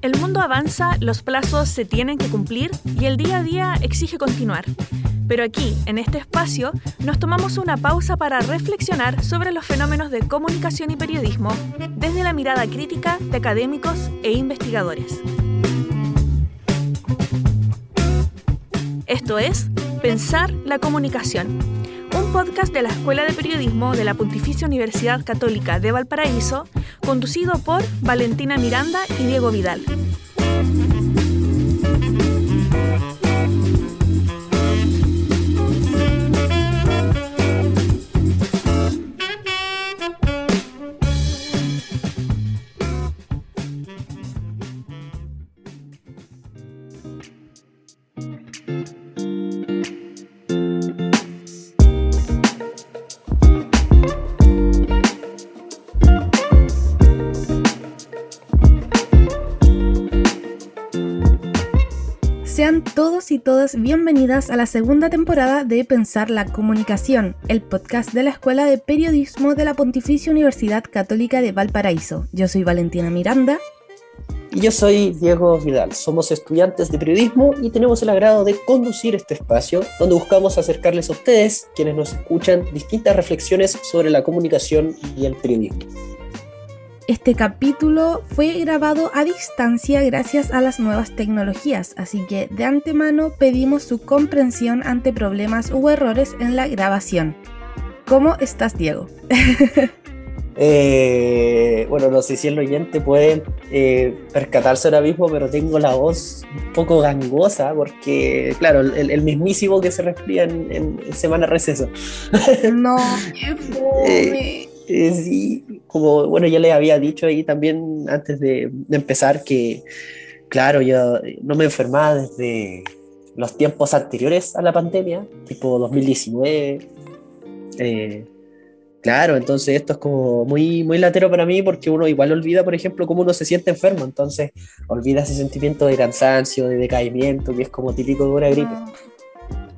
El mundo avanza, los plazos se tienen que cumplir y el día a día exige continuar. Pero aquí, en este espacio, nos tomamos una pausa para reflexionar sobre los fenómenos de comunicación y periodismo desde la mirada crítica de académicos e investigadores. Esto es Pensar la Comunicación, un podcast de la Escuela de Periodismo de la Pontificia Universidad Católica de Valparaíso, conducido por Valentina Miranda y Diego Vidal. Y todas bienvenidas a la segunda temporada de Pensar la Comunicación, el podcast de la Escuela de Periodismo de la Pontificia Universidad Católica de Valparaíso. Yo soy Valentina Miranda. Y yo soy Diego Vidal. Somos estudiantes de periodismo y tenemos el agrado de conducir este espacio donde buscamos acercarles a ustedes, quienes nos escuchan, distintas reflexiones sobre la comunicación y el periodismo. Este capítulo fue grabado a distancia gracias a las nuevas tecnologías, así que de antemano pedimos su comprensión ante problemas u errores en la grabación. ¿Cómo estás, Diego? Eh, bueno, no sé si el oyente puede eh, percatarse ahora mismo, pero tengo la voz un poco gangosa porque, claro, el, mismísimo que se resfría en, semana receso. No, qué fome. Eh, sí, como bueno, ya les había dicho ahí también antes de, empezar que, claro, yo no me enfermaba desde los tiempos anteriores a la pandemia, tipo 2019. Eh, claro, entonces esto es como muy, muy latero para mí porque uno igual olvida, por ejemplo, cómo uno se siente enfermo, entonces olvida ese sentimiento de cansancio, de decaimiento, que es como típico de una gripe.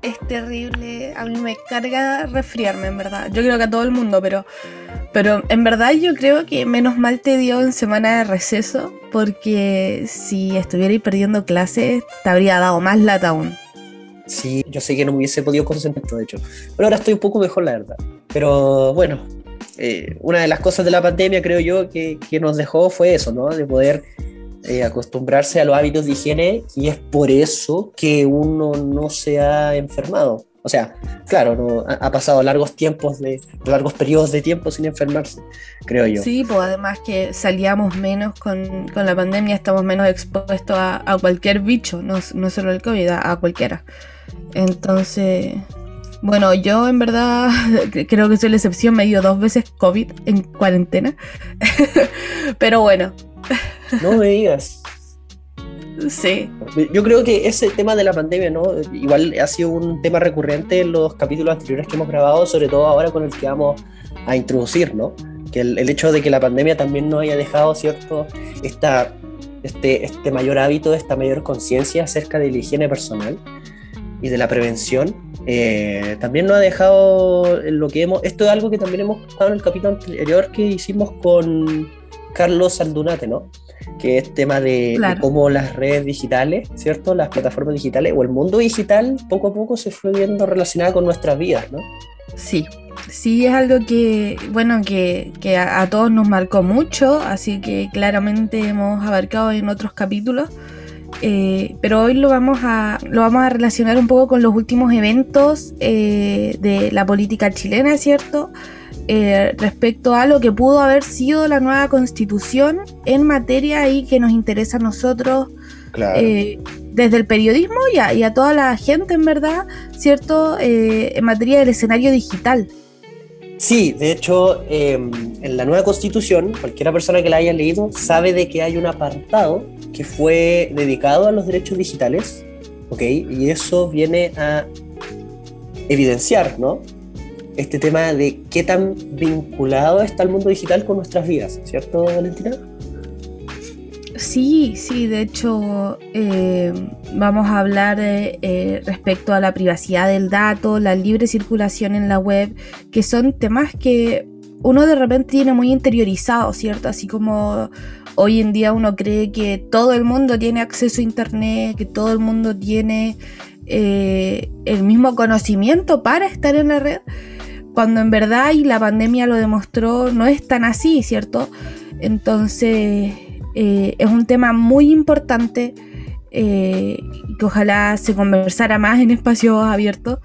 Es terrible, a mí me carga resfriarme, en verdad. Yo creo que a todo el mundo, pero pero en verdad yo creo que menos mal te dio en semana de receso, porque si estuvierais perdiendo clases, te habría dado más lata aún. Sí, yo sé que no me hubiese podido concentrar, de hecho. Pero ahora estoy un poco mejor, la verdad. Pero bueno, eh, una de las cosas de la pandemia, creo yo, que, que nos dejó fue eso, ¿no? De poder eh, acostumbrarse a los hábitos de higiene y es por eso que uno no se ha enfermado. O sea, claro, no, ha, pasado largos tiempos, de largos periodos de tiempo sin enfermarse, creo yo. Sí, pues además que salíamos menos con, la pandemia, estamos menos expuestos a, cualquier bicho, no, no, solo el COVID, a, cualquiera. Entonces, bueno, yo en verdad creo que soy la excepción, me dio dos veces COVID en cuarentena. Pero bueno. No me digas. Sí. Yo creo que ese tema de la pandemia, ¿no? Igual ha sido un tema recurrente en los capítulos anteriores que hemos grabado, sobre todo ahora con el que vamos a introducir, ¿no? Que el, hecho de que la pandemia también nos haya dejado, ¿cierto? Esta, este, este mayor hábito, esta mayor conciencia acerca de la higiene personal y de la prevención, eh, también nos ha dejado lo que hemos. Esto es algo que también hemos estado en el capítulo anterior que hicimos con Carlos Aldunate, ¿no? que es tema de, cómo las redes digitales, ¿cierto? Las plataformas digitales o el mundo digital poco a poco se fue viendo relacionada con nuestras vidas, ¿no? Sí, sí es algo que, bueno, que, a, todos nos marcó mucho, así que claramente hemos abarcado en otros capítulos. Eh, pero hoy lo vamos, a, lo vamos a relacionar un poco con los últimos eventos eh, de la política chilena, ¿cierto? Eh, respecto a lo que pudo haber sido la nueva constitución en materia y que nos interesa a nosotros eh, desde el periodismo y a, toda la gente en verdad, ¿cierto? Eh, en materia del escenario digital. Sí, de hecho, em, en la nueva constitución, cualquiera persona que la haya leído sabe de que hay un apartado que fue dedicado a los derechos digitales, ¿ok? Y eso viene a evidenciar, ¿no? Este tema de qué tan vinculado está el mundo digital con nuestras vidas, ¿cierto, Valentina? Sí, sí, de hecho eh, vamos a hablar eh, respecto a la privacidad del dato, la libre circulación en la web, que son temas que uno de repente tiene muy interiorizado, ¿cierto? Así como hoy en día uno cree que todo el mundo tiene acceso a Internet, que todo el mundo tiene eh, el mismo conocimiento para estar en la red, cuando en verdad, y la pandemia lo demostró, no es tan así, ¿cierto? Entonces, eh, es un tema muy importante eh, que ojalá se conversara más en espacios abiertos.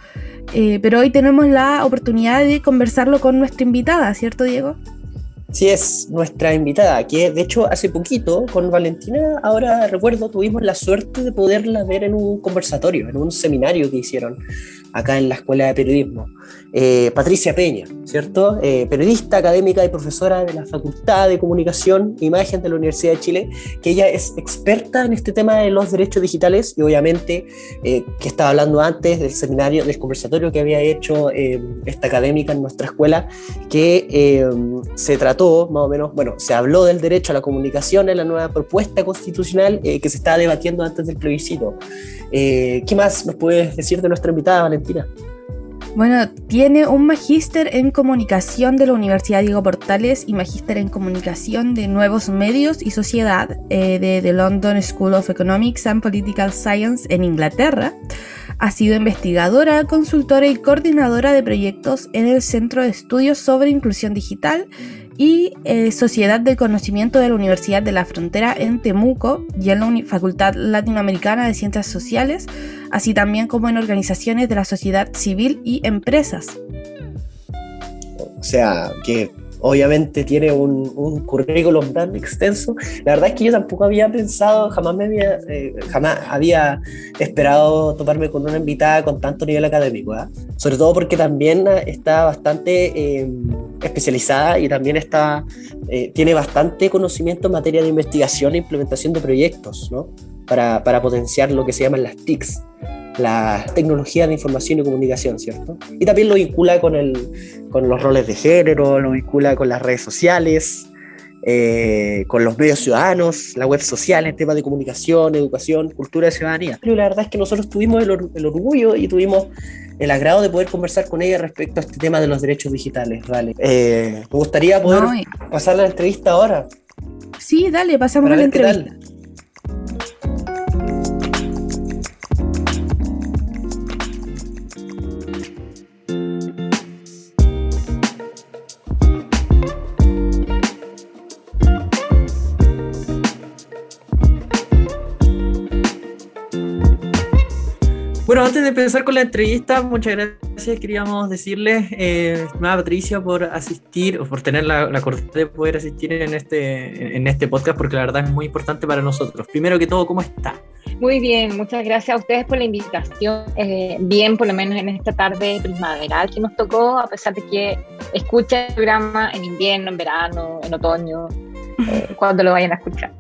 Eh, pero hoy tenemos la oportunidad de conversarlo con nuestra invitada, ¿cierto, Diego? Sí, es nuestra invitada, que de hecho hace poquito con Valentina, ahora recuerdo, tuvimos la suerte de poderla ver en un conversatorio, en un seminario que hicieron acá en la Escuela de Periodismo. Eh, Patricia Peña, ¿cierto? Eh, periodista, académica y profesora de la Facultad de Comunicación e Imagen de la Universidad de Chile, que ella es experta en este tema de los derechos digitales y obviamente eh, que estaba hablando antes del seminario, del conversatorio que había hecho esta académica en nuestra escuela, que se trató más o menos, bueno, se habló del derecho a la comunicación en la nueva propuesta constitucional que se está debatiendo antes del plebiscito. ¿Qué más nos puedes decir de nuestra invitada, Valentina? Bueno, tiene un magíster en comunicación de la Universidad Diego Portales y magíster en comunicación de nuevos medios y sociedad eh, de The London School of Economics and Political Science en Inglaterra. Ha sido investigadora, consultora y coordinadora de proyectos en el Centro de Estudios sobre Inclusión Digital y eh, Sociedad del Conocimiento de la Universidad de la Frontera en Temuco y en la Facultad Latinoamericana de Ciencias Sociales, así también como en organizaciones de la sociedad civil y empresas. O sea, que obviamente tiene un, un, currículum tan extenso. La verdad es que yo tampoco había pensado, jamás me había, eh, jamás había esperado toparme con una invitada con tanto nivel académico, ¿ah? sobre todo porque también está bastante em, especializada y también está, eh, tiene bastante conocimiento en materia de investigación e implementación de proyectos, ¿no? Para, para potenciar lo que se llaman las TICs la tecnología de información y comunicación, ¿cierto? Y también lo vincula con, el, con los roles de género, lo vincula con las redes sociales, eh, con los medios ciudadanos, la web social, el tema de comunicación, educación, cultura de ciudadanía. Pero la verdad es que nosotros tuvimos el, orgullo y tuvimos el agrado de poder conversar con ella respecto a este tema de los derechos digitales, ¿vale? Eh, me gustaría poder pasar la entrevista ahora. Sí, dale, pasamos a la entrevista. Bueno, antes de empezar con la entrevista, muchas gracias. Queríamos decirles, eh, estimada Patricia, por asistir o por tener la, la cortesía de poder asistir en este, en este podcast, porque la verdad es muy importante para nosotros. Primero que todo, ¿cómo está? Muy bien, muchas gracias a ustedes por la invitación. Eh, bien, por lo menos en esta tarde primaveral que nos tocó, a pesar de que escucha el programa en invierno, en verano, en otoño, eh, cuando lo vayan a escuchar.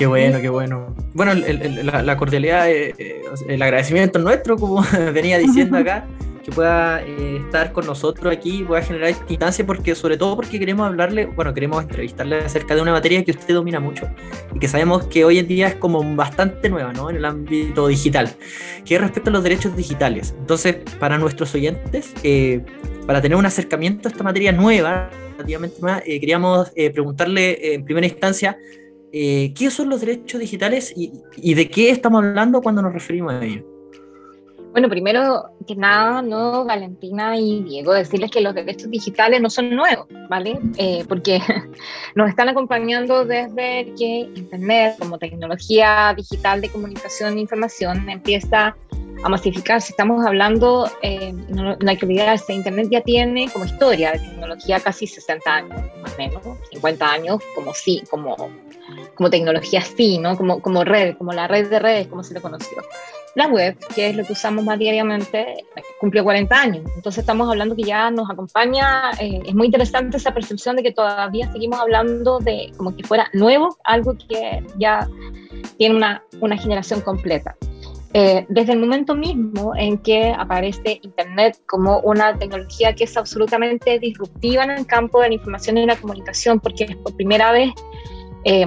Qué bueno, qué bueno. Bueno, la, cordialidad, eh, eh, el agradecimiento nuestro, como venía diciendo acá, que pueda eh, estar con nosotros aquí, pueda generar esta instancia, porque sobre todo porque queremos hablarle, bueno, queremos entrevistarle acerca de una materia que usted domina mucho y que sabemos que hoy en día es como bastante nueva, ¿no? En el ámbito digital, que es respecto a los derechos digitales. Entonces, para nuestros oyentes, para tener un acercamiento a esta materia nueva, relativamente nueva, queríamos preguntarle en primera instancia, eh, ¿qué son los derechos digitales y, de qué estamos hablando cuando nos referimos a ellos? Bueno, primero que nada, no, Valentina y Diego, decirles que los derechos digitales no son nuevos, ¿vale? Eh, porque nos están acompañando desde que Internet, como tecnología digital de comunicación e información, empieza a masificarse. Estamos hablando, eh, no, hay que olvidarse, Internet ya tiene como historia de tecnología casi 60 años, más o menos, 50 años como sí, como como tecnología sí, ¿no? Como, como red, como la red de redes, como se le conoció. La web, que es lo que usamos más diariamente, cumplió 40 años. Entonces estamos hablando que ya nos acompaña, eh, es muy interesante esa percepción de que todavía seguimos hablando de como que fuera nuevo, algo que ya tiene una, una generación completa. Eh, desde el momento mismo en que aparece Internet como una tecnología que es absolutamente disruptiva en el campo de la información y la comunicación, porque por primera vez eh,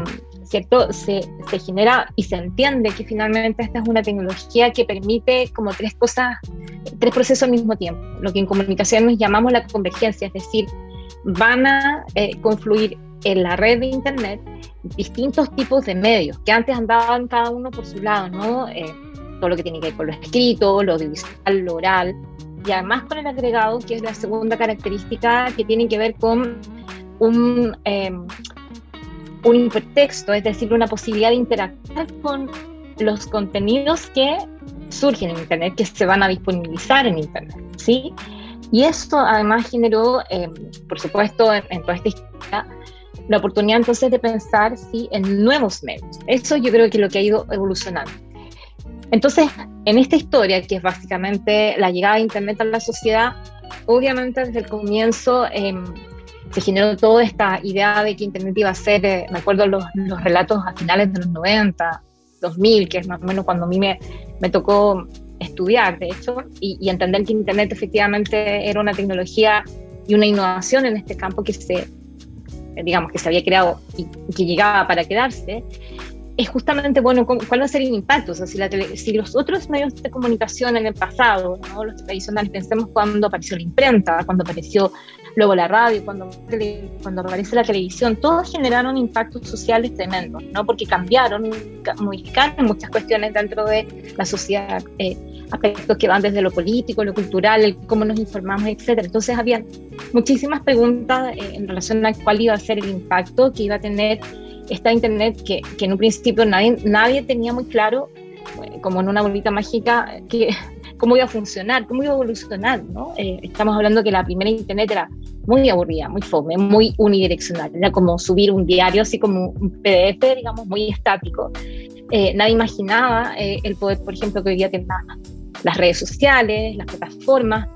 ¿cierto? Se, se, genera y se entiende que finalmente esta es una tecnología que permite como tres cosas, tres procesos al mismo tiempo, lo que en comunicación nos llamamos la convergencia, es decir, van a eh, confluir en la red de Internet distintos tipos de medios que antes andaban cada uno por su lado, ¿no? Eh, todo lo que tiene que ver con lo escrito, lo audiovisual, lo oral, y además con el agregado, que es la segunda característica que tiene que ver con un, em, un hipertexto, es decir, una posibilidad de interactuar con los contenidos que surgen en Internet, que se van a disponibilizar en Internet, ¿sí? Y esto además generó, em, por supuesto, en, toda esta historia, la oportunidad entonces de pensar ¿sí? en nuevos medios. Eso yo creo que es lo que ha ido evolucionando. Entonces, en esta historia, que es básicamente la llegada de Internet a la sociedad, obviamente desde el comienzo em, se generó toda esta idea de que Internet iba a ser, eh, me acuerdo los, los, relatos a finales de los 90, 2000, que es más o menos cuando a mí me, me tocó estudiar, de hecho, y, y, entender que Internet efectivamente era una tecnología y una innovación en este campo que se, digamos, que se había creado y que llegaba para quedarse es justamente, bueno, cuál va a ser el impacto. O sea, si, la si los otros medios de comunicación en el pasado, ¿no? los tradicionales, pensemos cuando apareció la imprenta, cuando apareció luego la radio, cuando, cuando aparece la televisión, todos generaron impactos sociales tremendos, ¿no? porque cambiaron, modificaron muchas cuestiones dentro de la sociedad, eh, aspectos que van desde lo político, lo cultural, el cómo nos informamos, etc. Entonces había muchísimas preguntas eh, en relación a cuál iba a ser el impacto que iba a tener esta Internet que, que en un principio nadie, nadie tenía muy claro, eh, como en una bolita mágica, que, cómo iba a funcionar, cómo iba a evolucionar. ¿no? Eh, estamos hablando que la primera Internet era muy aburrida, muy fome, muy unidireccional. Era como subir un diario, así como un PDF, digamos, muy estático. Eh, nadie imaginaba el poder, por ejemplo, que hoy día tienen las redes sociales, las plataformas,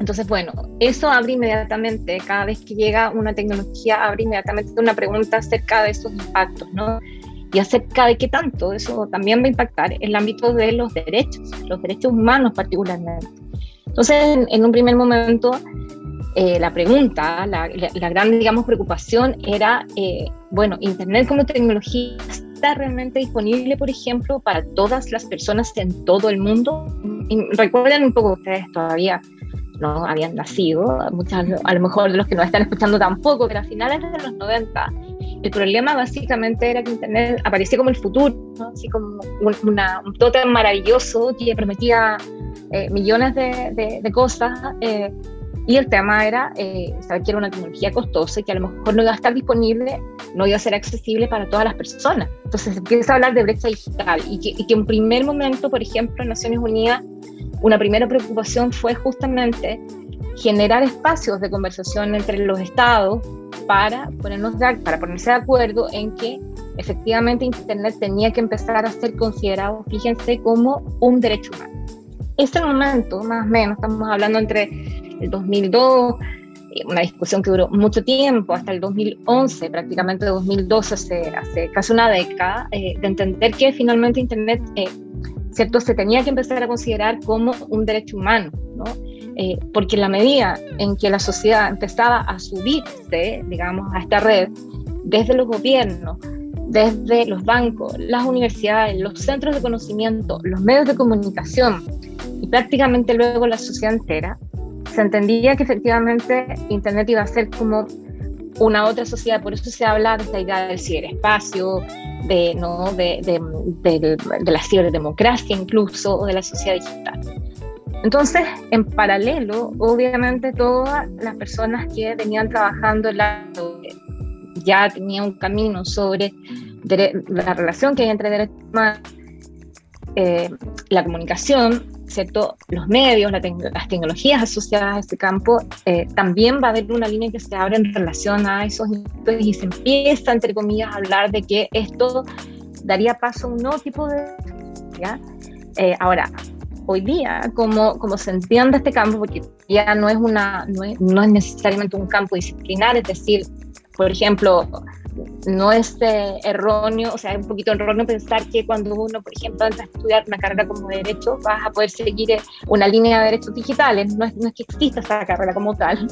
entonces, bueno, eso abre inmediatamente, cada vez que llega una tecnología, abre inmediatamente una pregunta acerca de esos impactos, ¿no? Y acerca de qué tanto eso también va a impactar en el ámbito de los derechos, los derechos humanos particularmente. Entonces, en, un primer momento, eh, la pregunta, la, gran, digamos, preocupación era, eh, bueno, Internet como tecnología está realmente disponible, por ejemplo, para todas las personas en todo el mundo. Y recuerden un poco ustedes todavía no habían nacido, muchas, a lo mejor de los que nos están escuchando tampoco, pero a finales de los 90 el problema básicamente era que Internet aparecía como el futuro, así como un, una, un tótem maravilloso que prometía eh, millones de, de, cosas. Eh, y el tema era eh, saber que era una tecnología costosa y que a lo mejor no iba a estar disponible, no iba a ser accesible para todas las personas. Entonces se empieza a hablar de brecha digital y que, y que en primer momento, por ejemplo, en Naciones Unidas una primera preocupación fue justamente generar espacios de conversación entre los estados para, ponernos para ponerse de acuerdo en que efectivamente Internet tenía que empezar a ser considerado, fíjense, como un derecho humano. Ese momento, más o menos, estamos hablando entre el 2002, eh, una discusión que duró mucho tiempo, hasta el 2011, prácticamente 2012, hace, hace casi una década, eh, de entender que finalmente Internet eh, ¿cierto? Se tenía que empezar a considerar como un derecho humano, ¿no? Eh, porque en la medida en que la sociedad empezaba a subirse, digamos, a esta red, desde los gobiernos, desde los bancos, las universidades, los centros de conocimiento, los medios de comunicación y prácticamente luego la sociedad entera, se entendía que efectivamente Internet iba a ser como una otra sociedad, por eso se habla de esta idea del ciberespacio, de, ¿no? de, de, de, la ciberdemocracia incluso, o de la sociedad digital. Entonces, en paralelo, obviamente todas las personas que venían trabajando en la, ya tenían un camino sobre la relación que hay entre derechos humanos, eh, la comunicación, ¿cierto? los medios, las tecnologías asociadas a este campo, eh, también va a haber una línea que se abre en relación a esos y se empieza, entre comillas, a hablar de que esto daría paso a un nuevo tipo de... ¿ya? Eh, ahora, hoy día, como, como se entiende este campo, porque ya no es, una, no es, no es necesariamente un campo disciplinar, es decir, por ejemplo, no es eh, erróneo, o sea, es un poquito erróneo pensar que cuando uno, por ejemplo, entra a estudiar una carrera como derecho, vas a poder seguir eh, una línea de derechos digitales, no es, no es que exista esa carrera como tal.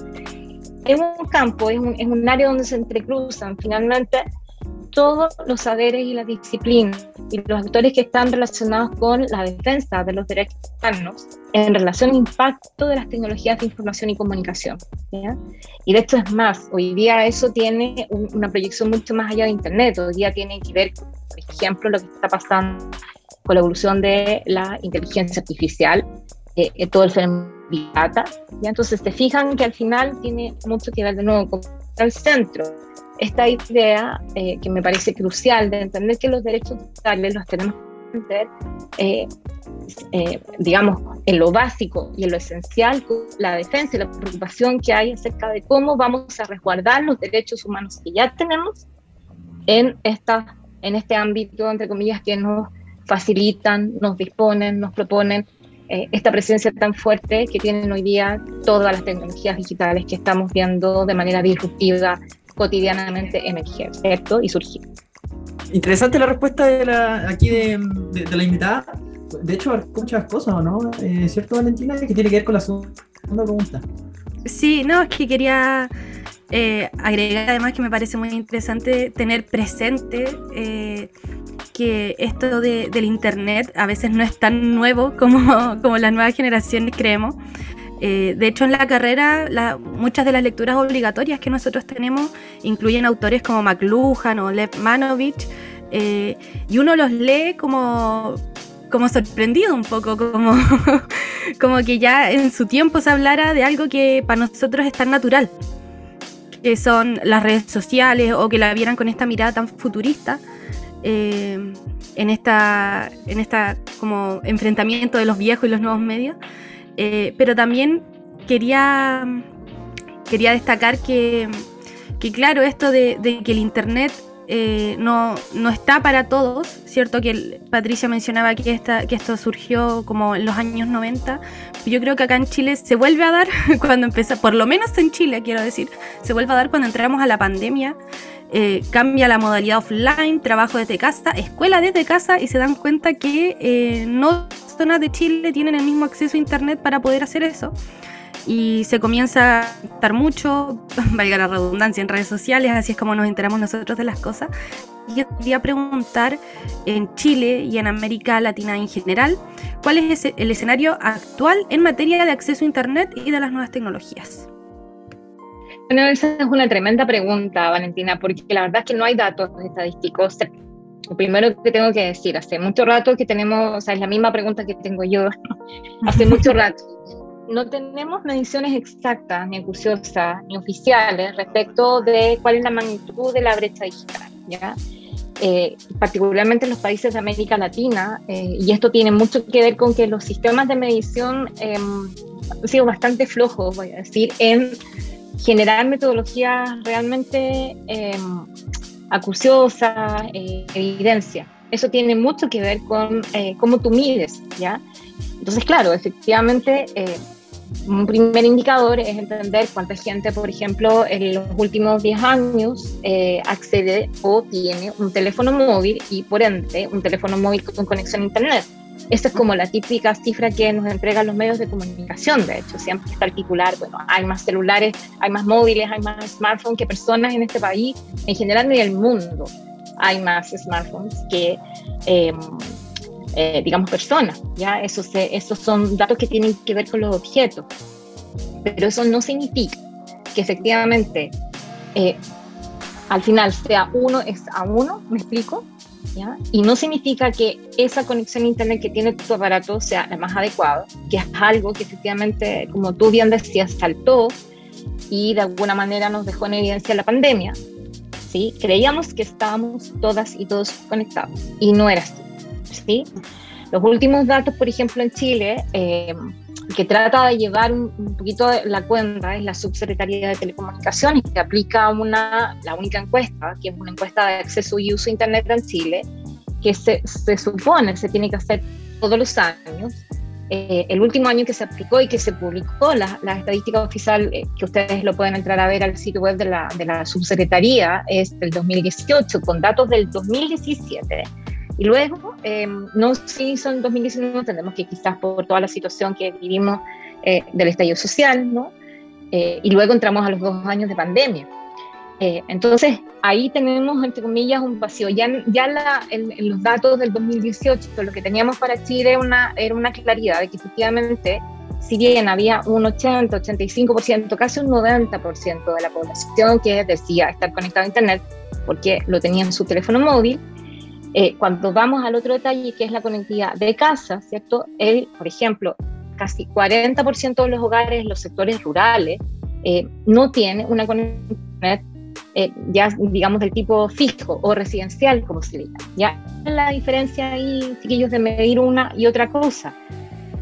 Es un campo, es un, es un área donde se entrecruzan finalmente todos los saberes y las disciplinas y los actores que están relacionados con la defensa de los derechos humanos en relación al impacto de las tecnologías de información y comunicación. Y de hecho es más, hoy día eso tiene una proyección mucho más allá de Internet, hoy día tiene que ver, por ejemplo, lo que está pasando con la evolución de la inteligencia artificial, eh, todo el fenómeno data. ¿ya? Entonces se fijan que al final tiene mucho que ver de nuevo con el centro esta idea eh, que me parece crucial de entender que los derechos digitales los tenemos que entender, eh, eh, digamos, en lo básico y en lo esencial, la defensa y la preocupación que hay acerca de cómo vamos a resguardar los derechos humanos que ya tenemos en, esta, en este ámbito, entre comillas, que nos facilitan, nos disponen, nos proponen esta presencia tan fuerte que tienen hoy día todas las tecnologías digitales que estamos viendo de manera disruptiva cotidianamente emerger, ¿cierto? Y surgir. Interesante la respuesta de la, aquí de, de, la invitada. De hecho, muchas cosas, ¿no? Eh, ¿Cierto, Valentina? Que tiene que ver con la segunda pregunta. Sí, no, es que quería eh, agregar además que me parece muy interesante tener presente eh, que esto de, del Internet a veces no es tan nuevo como, como las nuevas generaciones creemos. Eh, de hecho, en la carrera, muchas de las lecturas obligatorias que nosotros tenemos incluyen autores como McLuhan o Lev Manovich, eh, y uno los lee como, como sorprendido un poco, como, como que ya en su tiempo se hablara de algo que para nosotros es tan natural, que son las redes sociales o que la vieran con esta mirada tan futurista. Eh, en esta en esta como enfrentamiento de los viejos y los nuevos medios eh, pero también quería, quería destacar que, que claro, esto de, que el Internet eh, no, no, está para todos, ¿cierto? Que Patricia mencionaba que, esta, que esto surgió como en los años 90. Yo creo que acá en Chile se vuelve a dar cuando empieza, por lo menos en Chile, quiero decir, se vuelve a dar cuando entramos a la pandemia. Eh, cambia la modalidad offline, trabajo desde casa, escuela desde casa y se dan cuenta que no zonas de Chile tienen el mismo acceso a Internet para poder hacer eso. Y se comienza a estar mucho, valga la redundancia, en redes sociales, así es como nos enteramos nosotros de las cosas. Y yo quería preguntar en Chile y en América Latina en general, ¿cuál es el escenario actual en materia de acceso a Internet y de las nuevas tecnologías? Bueno, esa es una tremenda pregunta, Valentina, porque la verdad es que no hay datos estadísticos lo primero que tengo que decir, hace mucho rato que tenemos, o sea, es la misma pregunta que tengo yo, hace mucho rato, no tenemos mediciones exactas, ni acuciosas, ni oficiales respecto de cuál es la magnitud de la brecha digital, ¿ya? Eh, particularmente en los países de América Latina, eh, y esto tiene mucho que ver con que los sistemas de medición em, han sido bastante flojos, voy a decir, en generar metodologías realmente em, eh, evidencia. Eso tiene mucho que ver con eh, cómo tú mides, ¿ya? Entonces, claro, efectivamente, eh, un primer indicador es entender cuánta gente, por ejemplo, en los últimos 10 años accede o tiene un teléfono móvil y, por ende, un teléfono móvil con conexión a Internet. Esa es como la típica cifra que nos entregan los medios de comunicación, de hecho, siempre está articular, bueno, hay más celulares, hay más móviles, hay más smartphones que personas en este país, en general en el mundo hay más smartphones que, em, eh, digamos, personas, ¿ya? Esos, esos son datos que tienen que ver con los objetos, pero eso no significa que efectivamente eh, al final sea uno es a uno, ¿me explico? Y no significa que esa conexión a Internet que tiene tu aparato sea la más adecuada, que es algo que efectivamente, como tú bien decías, saltó y de alguna manera nos dejó en evidencia la pandemia. ¿sí? Creíamos que estábamos todas y todos conectados y no era así. ¿sí? Los últimos datos, por ejemplo, en Chile, eh, que trata de llevar un, poquito la cuenta es la Subsecretaría de Telecomunicaciones, que aplica una, la única encuesta, que es una encuesta de acceso y uso de Internet en Chile, que se, se supone se tiene que hacer todos los años. Eh, el último año que se aplicó y que se publicó la, la estadística oficial, eh, que ustedes lo pueden entrar a ver al sitio web de la, de la subsecretaría, es del 2018, con datos del 2017 y luego, eh, no hizo en 2019, entendemos que quizás por toda la situación que vivimos eh, del estallido social, ¿no? Eh, y luego entramos a los dos años de pandemia. Eh, entonces, ahí tenemos, entre comillas, un vacío. Ya, ya la, en, los datos del 2018, lo que teníamos para Chile una, era una claridad de que efectivamente, si bien había un 80, 85%, casi un 90% de la población que decía estar conectado a Internet porque lo tenía en su teléfono móvil, eh, cuando vamos al otro detalle, que es la conectividad de casa, ¿cierto? El, por ejemplo, casi 40% de los hogares los sectores rurales eh, no tienen una conexión eh, ya digamos del tipo fijo o residencial, como se dice. Ya la diferencia ahí, chiquillos, de medir una y otra cosa,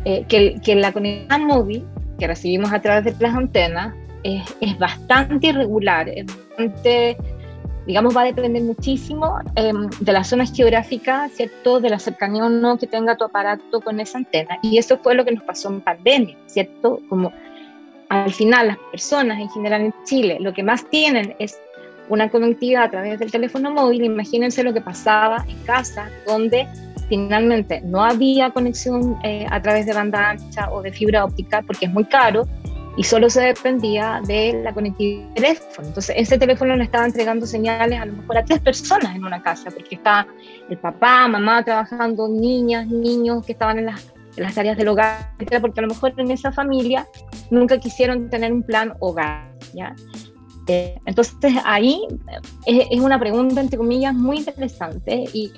que, que, la conexión móvil que recibimos a través de las antenas es, es bastante irregular, es bastante digamos, va a depender muchísimo em, de las zonas geográficas, ¿cierto? De la cercanía o no que tenga tu aparato con esa antena. Y eso fue lo que nos pasó en pandemia, ¿cierto? Como al final las personas en general en Chile lo que más tienen es una conectividad a través del teléfono móvil. Imagínense lo que pasaba en casa, donde finalmente no había conexión eh, a través de banda ancha o de fibra óptica porque es muy caro y solo se dependía de la conectividad del teléfono. Entonces, ese teléfono le estaba entregando señales a lo mejor a tres personas en una casa, porque está el papá, mamá trabajando, niñas, niños que estaban en las, en las tareas del hogar, porque a lo mejor en esa familia nunca quisieron tener un plan hogar, ¿ya? Eh, entonces, ahí es, es, una pregunta, entre comillas, muy interesante y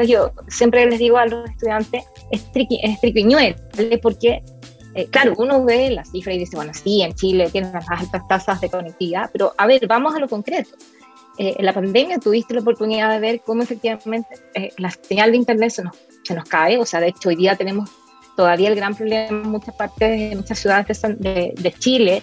yo siempre les digo a los estudiantes, es, triqui, es triquiñuel, porque eh, claro, uno ve las cifras y dice, bueno, sí, en Chile tienen las altas tasas de conectividad, pero a ver, vamos a lo concreto. Eh, en la pandemia tuviste la oportunidad de ver cómo efectivamente eh, la señal de Internet se nos, se nos cae, o sea, de hecho hoy día tenemos todavía el gran problema en muchas partes, en muchas ciudades de, de Chile,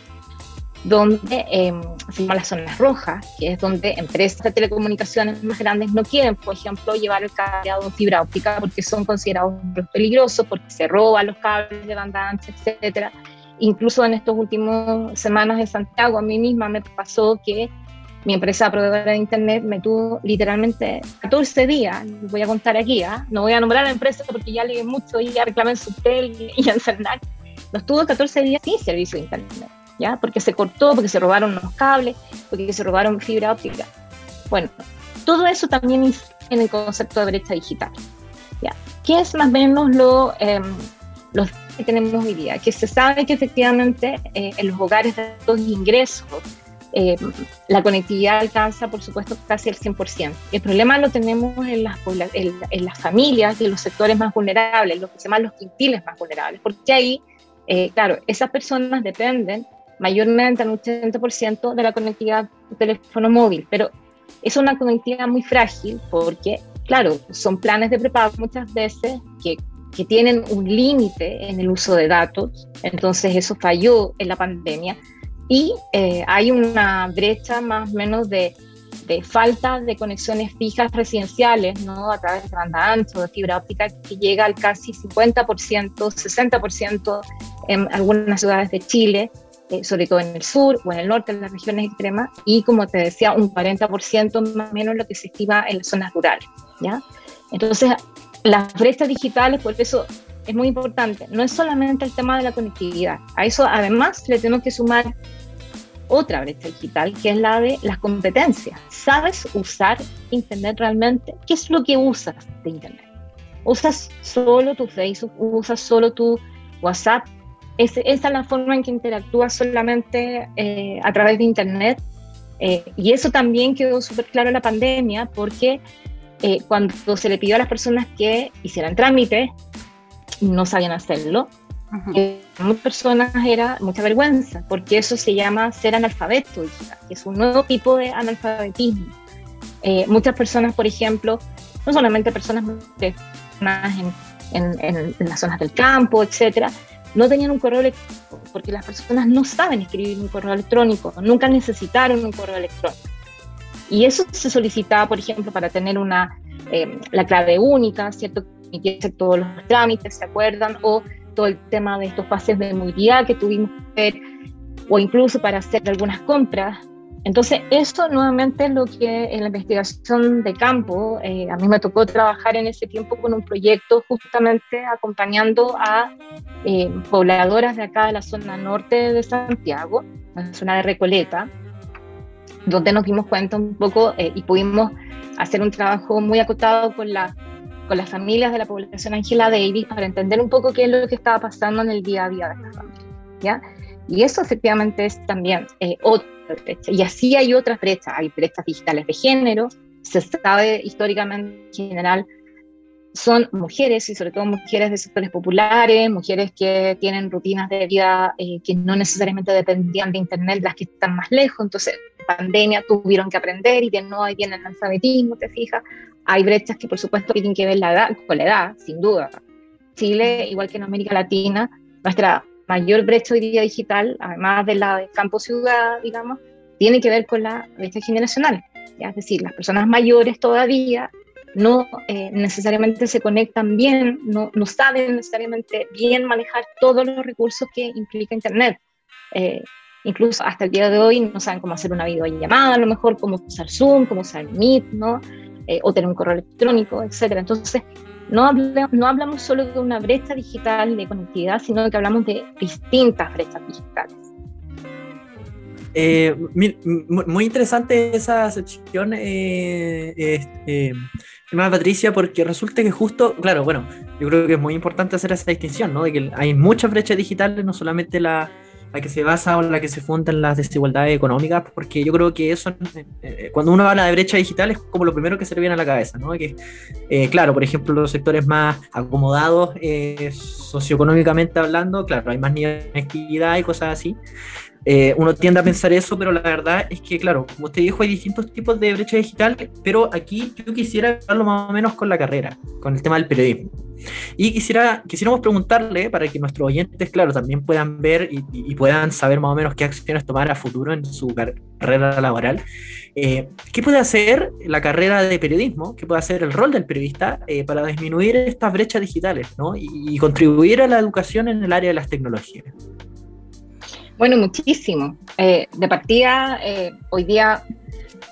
donde eh, se llaman las zonas rojas, que es donde empresas de telecomunicaciones más grandes no quieren, por ejemplo, llevar el cableado fibra óptica porque son considerados peligrosos, porque se roban los cables de banda ancha, etcétera. Incluso en estas últimas semanas en Santiago, a mí misma me pasó que mi empresa proveedora de internet me tuvo literalmente 14 días, voy a contar aquí, ¿ah? no voy a nombrar a la empresa porque ya leí mucho y ya reclamé en Subtel y en Cernac, tuvo 14 días sin servicio de internet. ¿Ya? Porque se cortó, porque se robaron los cables, porque se robaron fibra óptica. Bueno, todo eso también en el concepto de brecha digital, ¿ya? ¿Qué es más o menos lo, eh, que tenemos hoy día? Que se sabe que efectivamente eh, en los hogares de altos ingresos eh, la conectividad alcanza, por supuesto, casi el 100%. El problema lo tenemos en las, en, en las familias y en los sectores más vulnerables, los que se llaman los quintiles más vulnerables, porque ahí, eh, claro, esas personas dependen mayormente al 80% de la conectividad de teléfono móvil, pero es una conectividad muy frágil porque, claro, son planes de prepago muchas veces que, que tienen un límite en el uso de datos, entonces eso falló en la pandemia y eh, hay una brecha más o menos de, de, falta de conexiones fijas residenciales, ¿no? A través de banda ancha de fibra óptica que llega al casi 50%, 60% en algunas ciudades de Chile eh, sobre todo en el sur o en el norte, en las regiones extremas, y como te decía, un 40% más o menos lo que se estima en las zonas rurales. ¿ya? Entonces, las brechas digitales, por eso es muy importante, no es solamente el tema de la conectividad, a eso además le tenemos que sumar otra brecha digital, que es la de las competencias. ¿Sabes usar Internet realmente? ¿Qué es lo que usas de Internet? ¿Usas solo tu Facebook? ¿Usas solo tu WhatsApp? Esa es la forma en que interactúa solamente eh, a través de Internet. Eh, y eso también quedó súper claro en la pandemia, porque eh, cuando se le pidió a las personas que hicieran trámite, no sabían hacerlo. muchas personas era mucha vergüenza, porque eso se llama ser analfabeto que es un nuevo tipo de analfabetismo. muchas personas, por ejemplo, no solamente personas en, en, en las zonas del campo, etcétera, no tenían un correo electrónico, porque las personas no saben escribir un correo electrónico, nunca necesitaron un correo electrónico. Y eso se solicitaba, por ejemplo, para tener una, eh, la clave única, ¿cierto? Que todos los trámites, ¿se acuerdan? O todo el tema de estos pases de movilidad que tuvimos que ver, o incluso para hacer algunas compras entonces, eso nuevamente es lo que en la investigación de campo, eh, a mí me tocó trabajar en ese tiempo con un proyecto justamente acompañando a eh, pobladoras de acá de la zona norte de Santiago, la zona de Recoleta, donde nos dimos cuenta un poco eh, y pudimos hacer un trabajo muy acotado con, la, con las familias de la población Angela Davis para entender un poco qué es lo que estaba pasando en el día a día de estas familias. ¿ya? Y eso efectivamente es también eh, otra brecha. Y así hay otras brechas. Hay brechas digitales de género. Se sabe históricamente en general son mujeres y sobre todo mujeres de sectores populares, mujeres que tienen rutinas de vida eh, que no necesariamente dependían de Internet, las que están más lejos. Entonces, pandemia tuvieron que aprender y de nuevo ahí viene el analfabetismo, te fijas. Hay brechas que por supuesto tienen que ver la edad, con la edad, sin duda. Chile, igual que en América Latina, nuestra mayor brecha hoy día digital, además de la de campo-ciudad, digamos, tiene que ver con la brecha generacional. Es decir, las personas mayores todavía no eh, necesariamente se conectan bien, no, saben necesariamente bien manejar todos los recursos que implica Internet. Eh, incluso hasta el día de hoy no saben cómo hacer una videollamada, a lo mejor cómo usar Zoom, cómo usar Meet, ¿no? Eh, o tener un correo electrónico, etc. Entonces, no, no hablamos solo de una brecha digital de conectividad, sino que hablamos de distintas brechas digitales. Eh, muy interesante esa sección, eh, este, Patricia, porque resulta que justo, claro, bueno, yo creo que es muy importante hacer esa distinción, ¿no? De que hay muchas brechas digitales, no solamente la, la que se basa o la que se funda en las desigualdades económicas, porque yo creo que eso, eh, eh, cuando uno habla de brecha digital, es como lo primero que se le viene a la cabeza, ¿no? Que, eh, claro, por ejemplo, los sectores más acomodados socioeconómicamente hablando, claro, hay más nivel de actividad y cosas así, eh, uno tiende a pensar eso, pero la verdad es que, claro, como usted dijo, hay distintos tipos de brecha digital, pero aquí yo quisiera hablarlo más o menos con la carrera, con el tema del periodismo. Y quisiera, quisiéramos preguntarle, para que nuestros oyentes, claro, también puedan ver y, puedan saber más o menos qué acciones tomar a futuro en su carrera laboral, eh, ¿qué puede hacer la carrera de periodismo, qué puede hacer el rol del periodista eh, para disminuir estas brechas digitales ¿no? y contribuir a la educación en el área de las tecnologías? Bueno, muchísimo. Eh, de partida, eh, hoy día,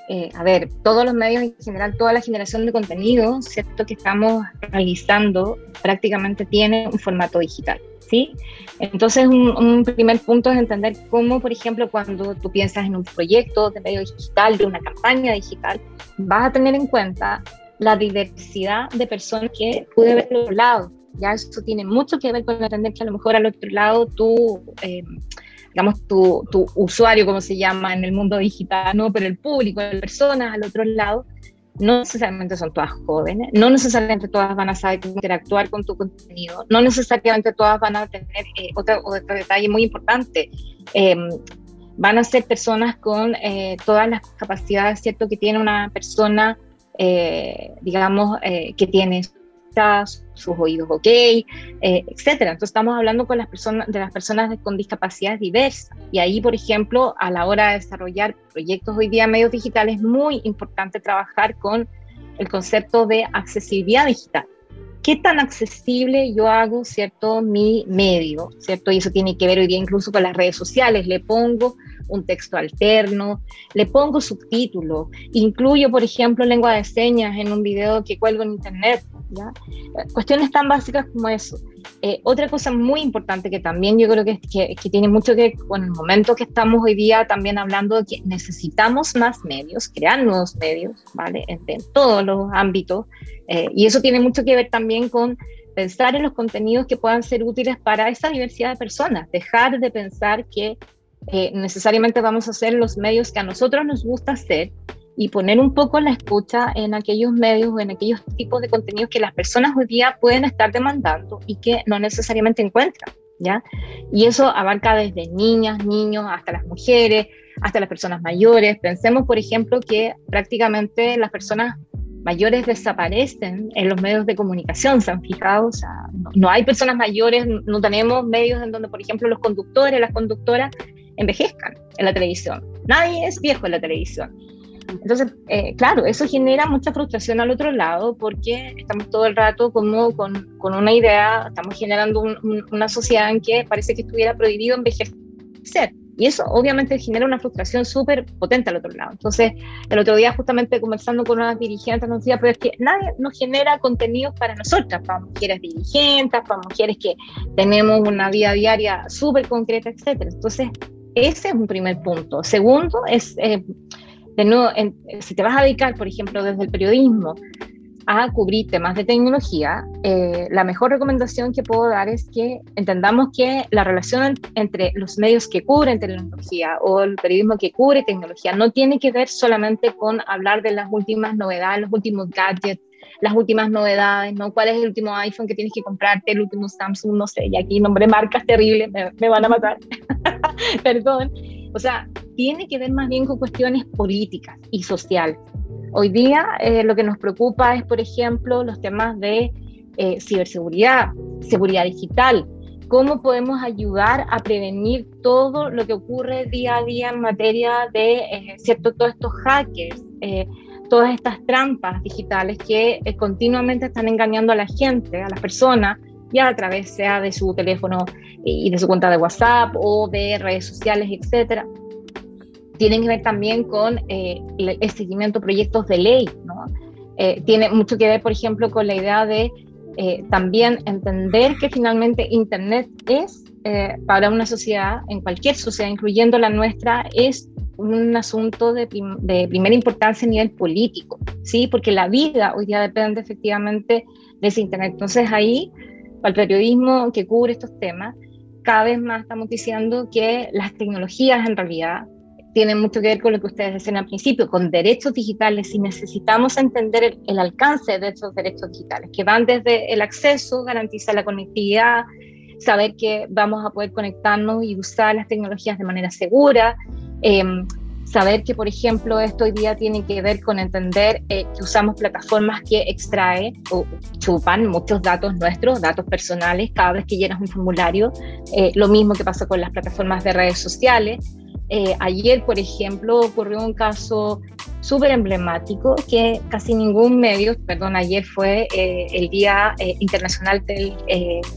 eh, a ver, todos los medios en general, toda la generación de contenido, ¿cierto? Que estamos realizando prácticamente tiene un formato digital, ¿sí? Entonces, un, primer punto es entender cómo, por ejemplo, cuando tú piensas en un proyecto de medio digital, de una campaña digital, vas a tener en cuenta la diversidad de personas que puede ver al otro lado. Ya eso tiene mucho que ver con entender que a lo mejor al otro lado tú digamos, tu, usuario, como se llama en el mundo digital, no, pero el público, las personas al otro lado, no necesariamente son todas jóvenes, no necesariamente todas van a saber interactuar con tu contenido, no necesariamente todas van a tener eh, otro, otro, detalle muy importante. Em, van a ser personas con eh, todas las capacidades, ¿cierto?, que tiene una persona, eh, digamos, que tiene sus oídos ok, eh, etcétera. Entonces estamos hablando con las personas, de las personas con discapacidades diversas. Y ahí, por ejemplo, a la hora de desarrollar proyectos hoy día medios digitales, es muy importante trabajar con el concepto de accesibilidad digital. ¿Qué tan accesible yo hago, cierto, mi medio, cierto? Y eso tiene que ver hoy día incluso con las redes sociales. Le pongo un texto alterno, le pongo subtítulos, incluyo, por ejemplo, lengua de señas en un video que cuelgo en internet, ¿ya? Cuestiones tan básicas como eso. Eh, otra cosa muy importante que también yo creo que, que, que, tiene mucho que ver con el momento que estamos hoy día también hablando de que necesitamos más medios, crear nuevos medios, ¿vale? En, todos los ámbitos. Eh, y eso tiene mucho que ver también con pensar en los contenidos que puedan ser útiles para esa diversidad de personas, dejar de pensar que eh, necesariamente vamos a hacer los medios que a nosotros nos gusta hacer y poner un poco la escucha en aquellos medios o en aquellos tipos de contenidos que las personas hoy día pueden estar demandando y que no necesariamente encuentran, ¿ya? Y eso abarca desde niñas, niños, hasta las mujeres, hasta las personas mayores. Pensemos, por ejemplo, que prácticamente las personas mayores desaparecen en los medios de comunicación, ¿se han fijado? No, no hay personas mayores, no tenemos medios en donde, por ejemplo, los conductores, las conductoras envejezcan en la televisión. Nadie es viejo en la televisión. Entonces, eh, claro, eso genera mucha frustración al otro lado porque estamos todo el rato como con, con una idea, estamos generando una sociedad en que parece que estuviera prohibido envejecer. Y eso obviamente genera una frustración súper potente al otro lado. Entonces, el otro día justamente conversando con unas dirigentes nos decía, pero es que nadie nos genera contenidos para nosotras, para mujeres dirigentes, para mujeres que tenemos una vida diaria súper concreta, etc. Entonces, ese es un primer punto. Segundo, es, eh, de no, si te vas a dedicar, por ejemplo, desde el periodismo a cubrir temas de tecnología, eh, la mejor recomendación que puedo dar es que entendamos que la relación entre los medios que cubren tecnología o el periodismo que cubre tecnología no tiene que ver solamente con hablar de las últimas novedades, los últimos gadgets, las últimas novedades, ¿no? ¿Cuál es el último iPhone que tienes que comprarte, el último Samsung, no sé, y aquí nombré marcas terribles, me, me van a matar, perdón. O sea, tiene que ver más bien con cuestiones políticas y sociales. Hoy día eh, lo que nos preocupa es, por ejemplo, los temas de eh, ciberseguridad, seguridad digital, cómo podemos ayudar a prevenir todo lo que ocurre día a día en materia de, eh, ¿cierto?, todos estos hackers, todas estas trampas digitales que continuamente están engañando a la gente, a las personas, ya a través sea de su teléfono y de su cuenta de WhatsApp o de redes sociales, etcétera tienen que ver también con eh, el, seguimiento de proyectos de ley, ¿no? Eh, tiene mucho que ver, por ejemplo, con la idea de eh, también entender que finalmente Internet es, para una sociedad, en cualquier sociedad, incluyendo la nuestra, es un asunto de, de, primera importancia a nivel político, ¿sí? Porque la vida hoy día depende efectivamente de ese Internet. Entonces ahí, para el periodismo que cubre estos temas, cada vez más estamos diciendo que las tecnologías en realidad tiene mucho que ver con lo que ustedes decían al principio, con derechos digitales. Y necesitamos entender el, alcance de esos derechos digitales, que van desde el acceso, garantizar la conectividad, saber que vamos a poder conectarnos y usar las tecnologías de manera segura, em, saber que, por ejemplo, esto hoy día tiene que ver con entender eh, que usamos plataformas que extraen o chupan muchos datos nuestros, datos personales, cada vez que llenas un formulario, eh, lo mismo que pasa con las plataformas de redes sociales, eh, ayer, por ejemplo, ocurrió un caso súper emblemático que casi ningún medio, perdón, ayer fue eh, el Día eh, Internacional del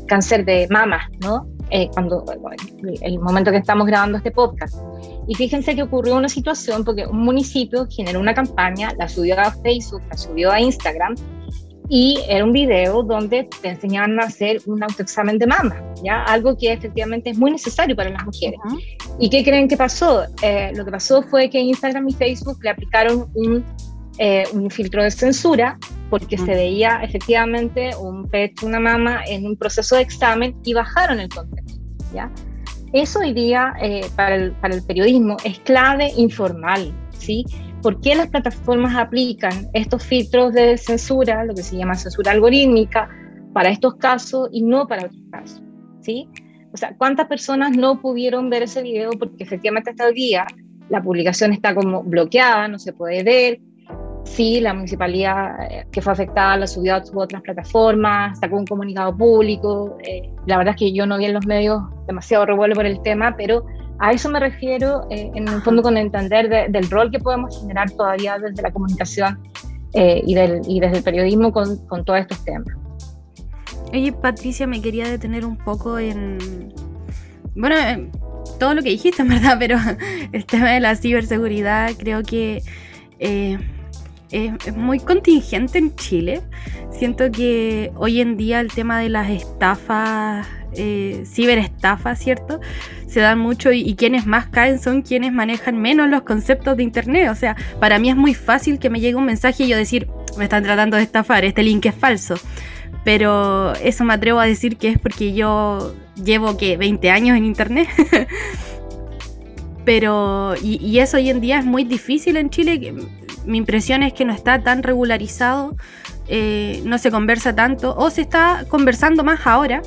Cáncer de Mama, ¿no? cuando el momento que estamos grabando este podcast. Y fíjense que ocurrió una situación porque un municipio generó una campaña, la subió a Facebook, la subió a Instagram, y era un video donde te enseñaban a hacer un autoexamen de mama, ¿ya? Algo que efectivamente es muy necesario para las mujeres. ¿Y qué creen que pasó? Eh, lo que pasó fue que Instagram y Facebook le aplicaron un, eh, un filtro de censura porque se veía efectivamente un pecho, una mama en un proceso de examen y bajaron el contenido, ¿ya? Eso hoy día eh, para, el, para el periodismo es clave informal, ¿sí? ¿Por qué las plataformas aplican estos filtros de censura, lo que se llama censura algorítmica, para estos casos y no para otros casos? ¿Sí? O sea, ¿cuántas personas no pudieron ver ese video porque efectivamente hasta el día la publicación está como bloqueada, no se puede ver? Sí, la municipalidad eh, que fue afectada la subió a otras plataformas, sacó un comunicado público. Eh, la verdad es que yo no vi en los medios demasiado revuelo por el tema, pero a eso me refiero, eh, en el fondo, con entender del rol que podemos generar todavía desde la comunicación eh, y, del, y, desde el periodismo con, con, todos estos temas. Oye, Patricia, me quería detener un poco en. Bueno, todo lo que dijiste, en verdad, pero el tema de la ciberseguridad creo que. Eh, es muy contingente en Chile. Siento que hoy en día el tema de las estafas eh, ciberestafas, ¿cierto? Se dan mucho y, quienes más caen son quienes manejan menos los conceptos de Internet. O sea, para mí es muy fácil que me llegue un mensaje y yo decir, me están tratando de estafar, este link es falso. Pero eso me atrevo a decir que es porque yo llevo, que 20 años en Internet. Pero, y, eso hoy en día es muy difícil en Chile. Mi impresión es que no está tan regularizado, eh, no se conversa tanto, o se está conversando más ahora.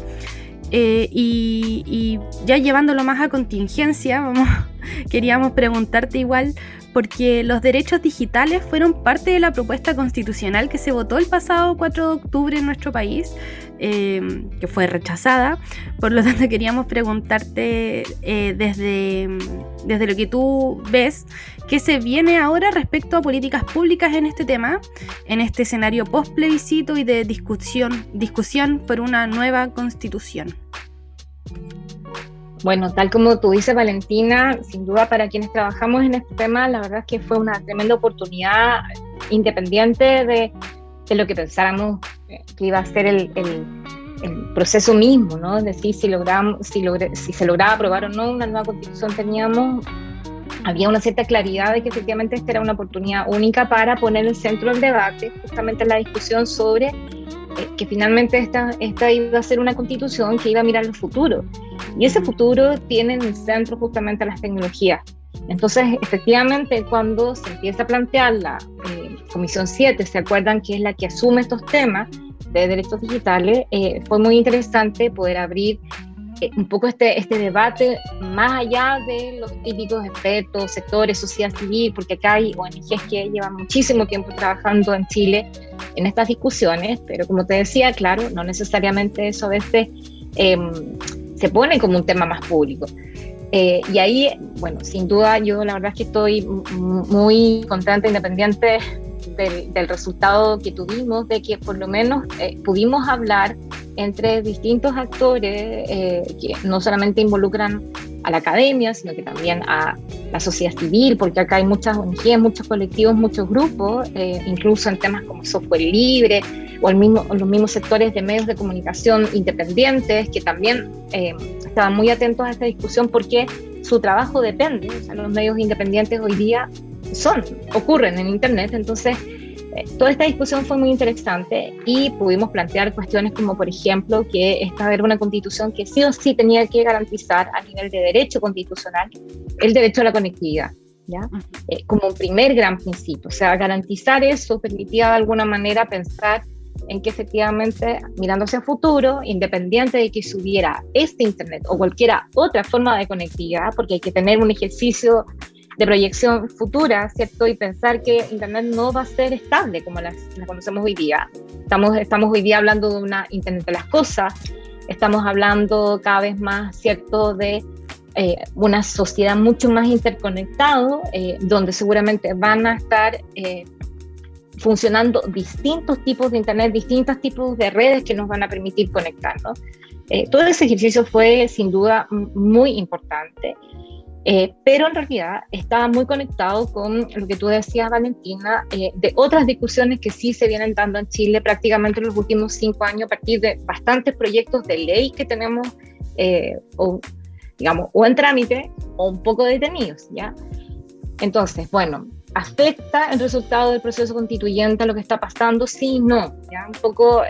Eh, y, ya llevándolo más a contingencia, vamos, queríamos preguntarte igual, porque los derechos digitales fueron parte de la propuesta constitucional que se votó el pasado 4 de octubre en nuestro país, em, que fue rechazada. Por lo tanto, queríamos preguntarte eh, desde, desde lo que tú ves, ¿qué se viene ahora respecto a políticas públicas en este tema, en este escenario post plebiscito y de discusión, discusión por una nueva constitución? Bueno, tal como tú dices, Valentina, sin duda para quienes trabajamos en este tema, la verdad es que fue una tremenda oportunidad independiente de, lo que pensáramos eh, que iba a ser el, proceso mismo, ¿no? Es decir, si, logramos, si, si se lograba aprobar o no una nueva constitución, teníamos había una cierta claridad de que efectivamente esta era una oportunidad única para poner en el centro del debate justamente la discusión sobre eh, que finalmente esta, esta iba a ser una constitución que iba a mirar el futuro. Y ese futuro tiene en el centro justamente las tecnologías. Entonces, efectivamente, cuando se empieza a plantear la eh, Comisión 7, ¿se acuerdan que es la que asume estos temas de derechos digitales? Eh, fue muy interesante poder abrir eh, un poco este, este debate más allá de los típicos expertos, sectores, sociedad civil, porque acá hay ONGs que llevan muchísimo tiempo trabajando en Chile en estas discusiones, pero como te decía, claro, no necesariamente eso a veces em, se pone como un tema más público. Eh, y ahí, bueno, sin duda yo la verdad es que estoy muy contenta, independiente del, resultado que tuvimos, de que por lo menos eh, pudimos hablar entre distintos actores eh, que no solamente involucran a la academia, sino que también a la sociedad civil, porque acá hay muchas ONG, muchos colectivos, muchos grupos, eh, incluso en temas como software libre o el mismo, los mismos sectores de medios de comunicación independientes que también estaban muy atentos a esta discusión porque su trabajo depende, o sea, los medios independientes hoy día son, ocurren en Internet. Entonces, eh, toda esta discusión fue muy interesante y pudimos plantear cuestiones como, por ejemplo, que esta era una constitución que sí o sí tenía que garantizar a nivel de derecho constitucional el derecho a la conectividad. ¿Ya? Eh, como un primer gran principio. O sea, garantizar eso permitía de alguna manera pensar en que efectivamente, mirando hacia el futuro, independiente de que subiera este Internet o cualquiera otra forma de conectividad, porque hay que tener un ejercicio de proyección futura, ¿cierto? Y pensar que Internet no va a ser estable como la, conocemos hoy día. Estamos, estamos hoy día hablando de una Internet de las cosas, estamos hablando cada vez más, ¿cierto?, de eh, una sociedad mucho más interconectada, eh, donde seguramente van a estar eh, funcionando distintos tipos de Internet, distintos tipos de redes que nos van a permitir conectarnos. todo ese ejercicio fue sin duda muy importante. Eh, pero en realidad estaba muy conectado con lo que tú decías, Valentina, eh, de otras discusiones que sí se vienen dando en Chile prácticamente en los últimos cinco años a partir de bastantes proyectos de ley que tenemos, eh, o, digamos, o en trámite o un poco detenidos, ¿ya? Entonces, bueno, ¿afecta el resultado del proceso constituyente a lo que está pasando? Sí, no. Un poco,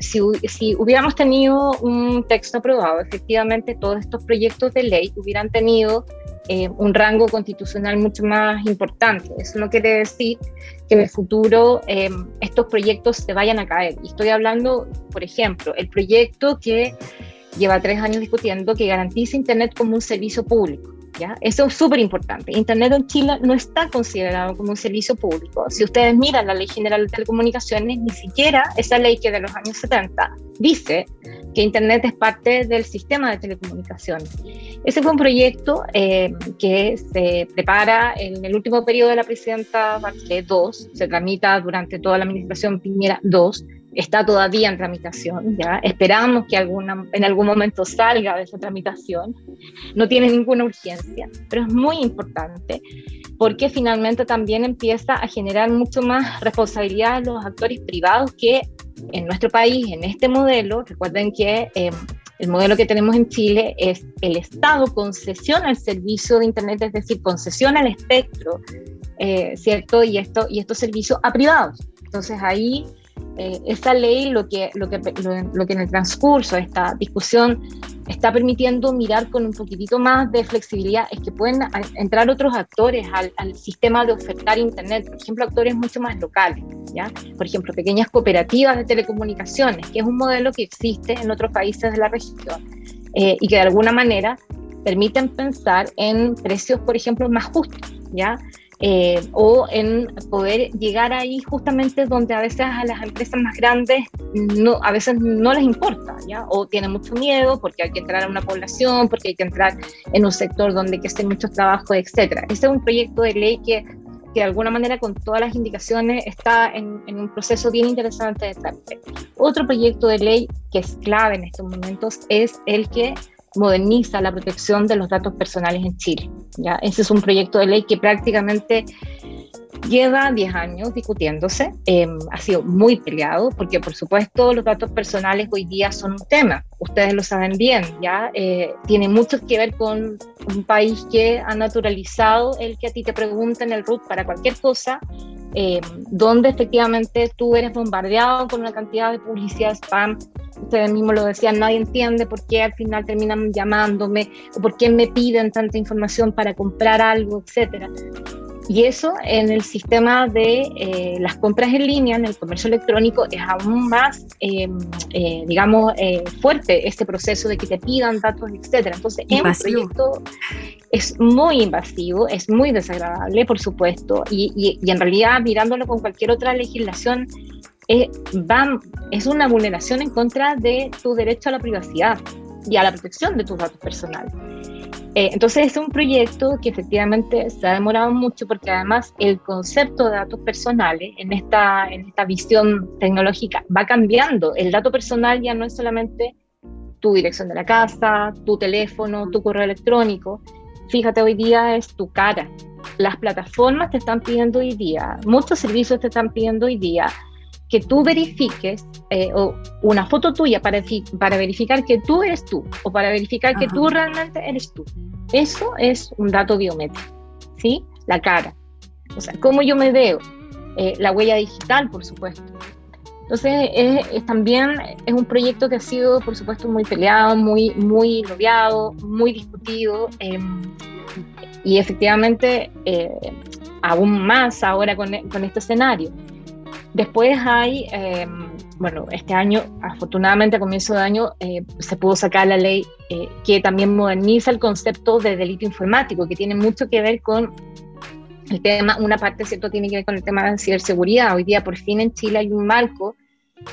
si, si, hubiéramos tenido un texto aprobado, efectivamente todos estos proyectos de ley hubieran tenido eh, un rango constitucional mucho más importante. Eso no quiere decir que en el futuro eh, estos proyectos se vayan a caer. Y estoy hablando, por ejemplo, el proyecto que lleva tres años discutiendo que garantiza Internet como un servicio público. ¿Ya? Eso es súper importante. Internet en Chile no está considerado como un servicio público. Si ustedes miran la Ley General de Telecomunicaciones, ni siquiera esa ley que de los años 70 dice que Internet es parte del sistema de telecomunicaciones. Ese fue un proyecto eh, que se prepara en el último periodo de la presidenta Bachelet 2, se tramita durante toda la administración Piñera 2, está todavía en tramitación, esperamos que en algún momento salga de esa tramitación, no tiene ninguna urgencia, pero es muy importante porque finalmente también empieza a generar mucho más responsabilidad a los actores privados que en nuestro país, en este modelo, recuerden que eh, el modelo que tenemos en Chile es el Estado concesiona el servicio de Internet, es decir, concesiona el espectro, eh, ¿cierto? Y, esto, y estos servicios a privados. Entonces ahí eh, esta ley lo que, lo, que, lo, que en el transcurso de esta discusión está permitiendo mirar con un poquitito más de flexibilidad es que pueden entrar otros actores al, al, sistema de ofertar Internet, por ejemplo, actores mucho más locales, ¿ya? Por ejemplo, pequeñas cooperativas de telecomunicaciones, que es un modelo que existe en otros países de la región eh, y que de alguna manera permiten pensar en precios, por ejemplo, más justos, ¿ya? Eh, o en poder llegar ahí justamente donde a veces a las empresas más grandes no, a veces no les importa, ¿ya? O tienen mucho miedo porque hay que entrar a una población, porque hay que entrar en un sector donde hay que hacer mucho trabajo, etcétera. Este es un proyecto de ley que, que de alguna manera con todas las indicaciones está en, en un proceso bien interesante de trámite. Otro proyecto de ley que es clave en estos momentos es el que moderniza la protección de los datos personales en Chile. ¿ya? Ese es un proyecto de ley que prácticamente lleva 10 años discutiéndose, em, ha sido muy peleado porque por supuesto los datos personales hoy día son un tema. ustedes lo saben bien, ¿ya? Eh, tiene mucho que ver con un país que ha naturalizado el que a ti te pregunten el RUT para cualquier cosa, eh, donde efectivamente tú eres bombardeado con una cantidad de publicidad spam. Ustedes mismos lo decían, nadie entiende por qué al final terminan llamándome o por qué me piden tanta información para comprar algo, etcétera. Y eso en el sistema de eh, las compras en línea, en el comercio electrónico, es aún más, eh, eh, digamos, fuerte este proceso de que te pidan datos, etcétera. Entonces, es un proyecto es muy invasivo, es muy desagradable, por supuesto, y, y, en realidad mirándolo con cualquier otra legislación, va, es una vulneración en contra de tu derecho a la privacidad y a la protección de tus datos personales. Eh, entonces es un proyecto que efectivamente se ha demorado mucho porque además el concepto de datos personales en esta, en esta visión tecnológica va cambiando. El dato personal ya no es solamente tu dirección de la casa, tu teléfono, tu correo electrónico. Fíjate, hoy día es tu cara. Las plataformas te están pidiendo hoy día, muchos servicios te están pidiendo hoy día que tú verifiques eh, o una foto tuya para, para verificar que tú eres tú o para verificar que tú realmente eres tú. Eso es un dato biométrico, ¿sí? La cara. O sea, cómo yo me veo. Eh, la huella digital, por supuesto. Entonces, es, también es un proyecto que ha sido, por supuesto, muy peleado, muy, muy noviado, muy discutido. Em, y efectivamente, eh, aún más ahora con, con este escenario. Después hay, em, bueno, este año, afortunadamente a comienzo de año, eh, se pudo sacar la ley eh, que también moderniza el concepto de delito informático, que tiene mucho que ver con el tema, una parte, ¿cierto?, tiene que ver con el tema de ciberseguridad. Hoy día, por fin, en Chile hay un marco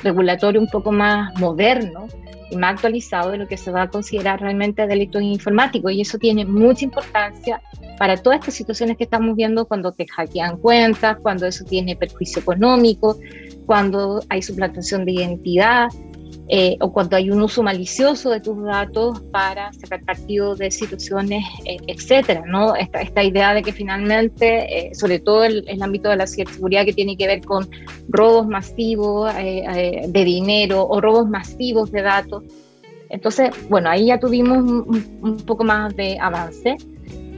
regulatorio un poco más moderno y más actualizado de lo que se va a considerar realmente delitos informáticos. Y eso tiene mucha importancia para todas estas situaciones que estamos viendo cuando te hackean cuentas, cuando eso tiene perjuicio económico, cuando hay suplantación de identidad eh, o cuando hay un uso malicioso de tus datos para sacar partido de situaciones, eh, etcétera, ¿no? Esta, esta, idea de que finalmente, eh, sobre todo el, el, ámbito de la ciberseguridad que tiene que ver con robos masivos de dinero o robos masivos de datos. Entonces, bueno, ahí ya tuvimos un poco más de avance.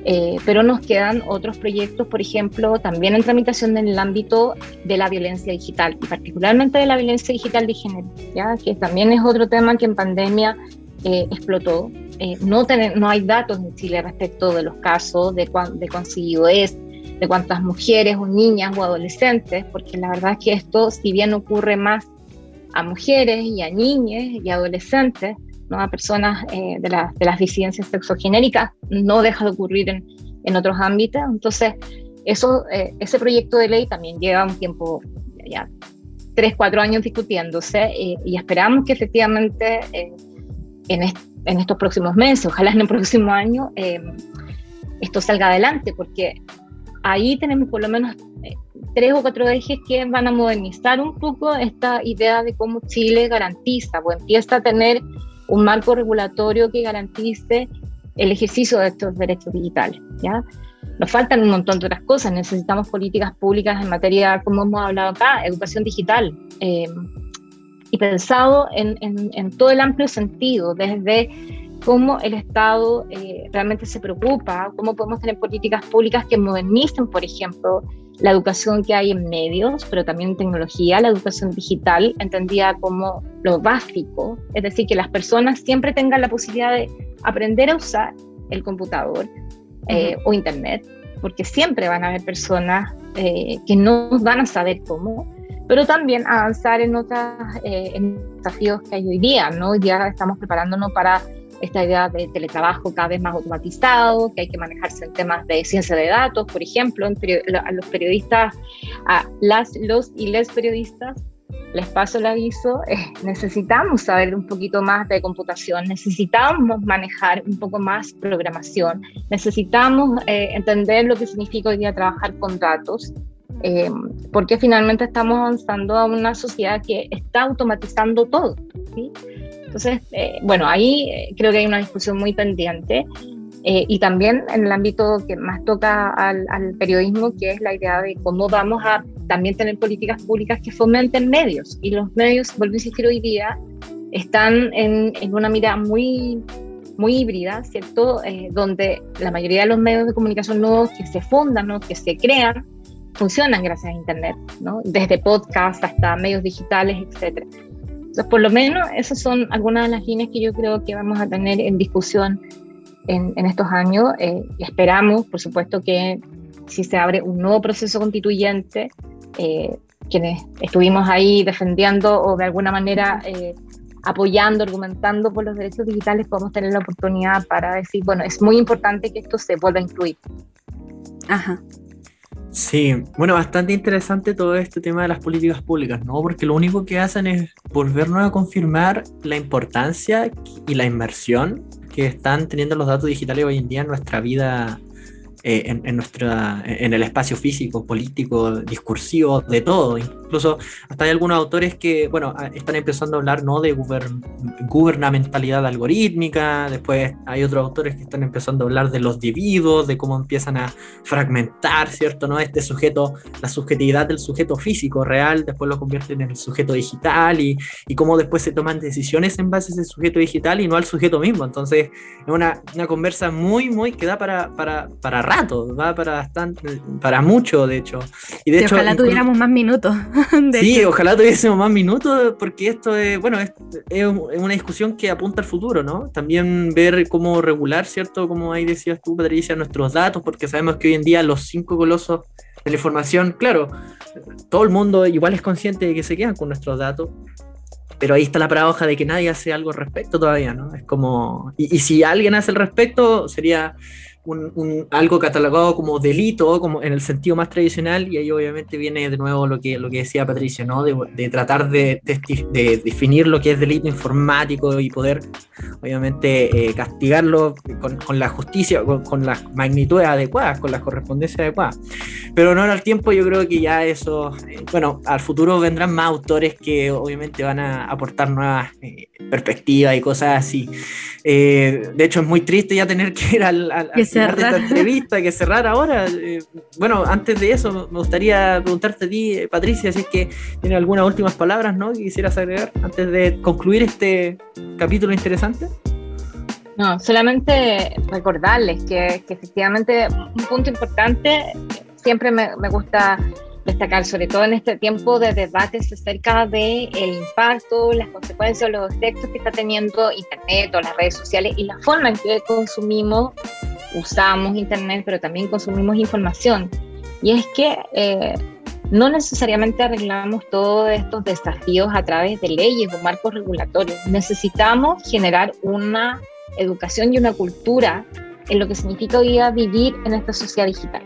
Eh, pero nos quedan otros proyectos, por ejemplo, también en tramitación en el ámbito de la violencia digital y particularmente de la violencia digital de género, ¿ya? que también es otro tema que en pandemia eh, explotó. Eh, no, no hay datos en Chile respecto de los casos, de, cuán, de conseguido es, de cuántas mujeres o niñas o adolescentes, porque la verdad es que esto, si bien ocurre más a mujeres y a niñas y adolescentes, ¿no? a personas eh, de, de, las disidencias sexogenéricas, no deja de ocurrir en, en otros ámbitos. Entonces, eso, eh, ese proyecto de ley también lleva un tiempo, ya tres, cuatro años discutiéndose eh, y esperamos que efectivamente en, en, estos próximos meses, ojalá en el próximo año, esto salga adelante, porque ahí tenemos por lo menos tres o cuatro ejes que van a modernizar un poco esta idea de cómo Chile garantiza o empieza a tener un marco regulatorio que garantice el ejercicio de estos derechos digitales. ¿ya? Nos faltan un montón de otras cosas, necesitamos políticas públicas en materia, como hemos hablado acá, educación digital, eh, y pensado en, en, todo el amplio sentido, desde cómo el Estado eh, realmente se preocupa, cómo podemos tener políticas públicas que modernicen, por ejemplo, la educación que hay en medios, pero también en tecnología, la educación digital, entendida como lo básico, es decir, que las personas siempre tengan la posibilidad de aprender a usar el computador eh, o Internet, porque siempre van a haber personas eh, que no van a saber cómo, pero también avanzar en otros eh, desafíos que hay hoy día, ¿no? Ya estamos preparándonos para esta idea de teletrabajo cada vez más automatizado, que hay que manejarse en temas de ciencia de datos, por ejemplo, a los periodistas, a las, los y les periodistas, les paso el aviso, eh, necesitamos saber un poquito más de computación, necesitamos manejar un poco más programación, necesitamos eh, entender lo que significa hoy día trabajar con datos, eh, porque finalmente estamos avanzando a una sociedad que está automatizando todo. ¿sí? Entonces, eh, bueno, ahí eh, creo que hay una discusión muy pendiente. Eh, y también en el ámbito que más toca al, periodismo, que es la idea de cómo vamos a también tener políticas públicas que fomenten medios. Y los medios, vuelvo a insistir hoy día, están en, una mirada muy, muy híbrida, ¿cierto? Eh, donde la mayoría de los medios de comunicación nuevos que se fundan, ¿no? que se crean, funcionan gracias a Internet, ¿no? Desde podcast hasta medios digitales, etc. Por lo menos esas son algunas de las líneas que yo creo que vamos a tener en discusión en, en estos años. Eh, esperamos, por supuesto, que si se abre un nuevo proceso constituyente, eh, quienes estuvimos ahí defendiendo o de alguna manera eh, apoyando, argumentando por los derechos digitales, podemos tener la oportunidad para decir, bueno, es muy importante que esto se vuelva a incluir. Ajá. Sí, bueno, bastante interesante todo este tema de las políticas públicas, ¿no? Porque lo único que hacen es volvernos a confirmar la importancia y la inversión que están teniendo los datos digitales hoy en día en nuestra vida eh, en, en, nuestra, en el espacio físico, político, discursivo, de todo. Incluso hasta hay algunos autores que, bueno, están empezando a hablar ¿no? de gubernamentalidad algorítmica, después hay otros autores que están empezando a hablar de los dividos, de cómo empiezan a fragmentar, ¿cierto? ¿no? Este sujeto, la subjetividad del sujeto físico real, después lo convierten en el sujeto digital y, y cómo después se toman decisiones en base a ese sujeto digital y no al sujeto mismo. Entonces, es una, una conversa muy, muy que da para, para, para rato, va para bastante, para mucho, de hecho. Y de hecho, ojalá tuviéramos más minutos. sí, hecho. ojalá tuviésemos más minutos, porque esto es, bueno, es, es, una discusión que apunta al futuro, ¿no? También ver cómo regular, ¿cierto? Como ahí decías tú, Patricia, nuestros datos, porque sabemos que hoy en día los cinco colosos de la información, claro, todo el mundo igual es consciente de que se quedan con nuestros datos, pero ahí está la paradoja de que nadie hace algo al respecto todavía, ¿no? Es como, y, y si alguien hace al respecto, sería un, un, algo catalogado como delito, como en el sentido más tradicional, y ahí obviamente viene de nuevo lo que, lo que decía Patricia, ¿no? de, de tratar de, de, de, definir lo que es delito informático y poder, obviamente, eh, castigarlo con, con, la justicia, con, con, las magnitudes adecuadas, con las correspondencias adecuadas. Pero no el tiempo, yo creo que ya eso, eh, bueno, al futuro vendrán más autores que obviamente van a aportar nuevas eh, perspectivas y cosas así. Eh, de hecho, es muy triste ya tener que ir al, al, al de esta entrevista, que cerrar ahora. Eh, bueno, antes de eso, me gustaría preguntarte a ti, Patricia, si es que tienes algunas últimas palabras ¿no? que quisieras agregar antes de concluir este capítulo interesante. No, solamente recordarles que, que efectivamente un punto importante, siempre me, me gusta destacar, sobre todo en este tiempo de debates acerca del el impacto, las consecuencias, los efectos que está teniendo Internet o las redes sociales y la forma en que consumimos, usamos Internet, pero también consumimos información. Y es que eh, no necesariamente arreglamos todos estos desafíos a través de leyes o marcos regulatorios. Necesitamos generar una educación y una cultura en lo que significa hoy día vivir en esta sociedad digital.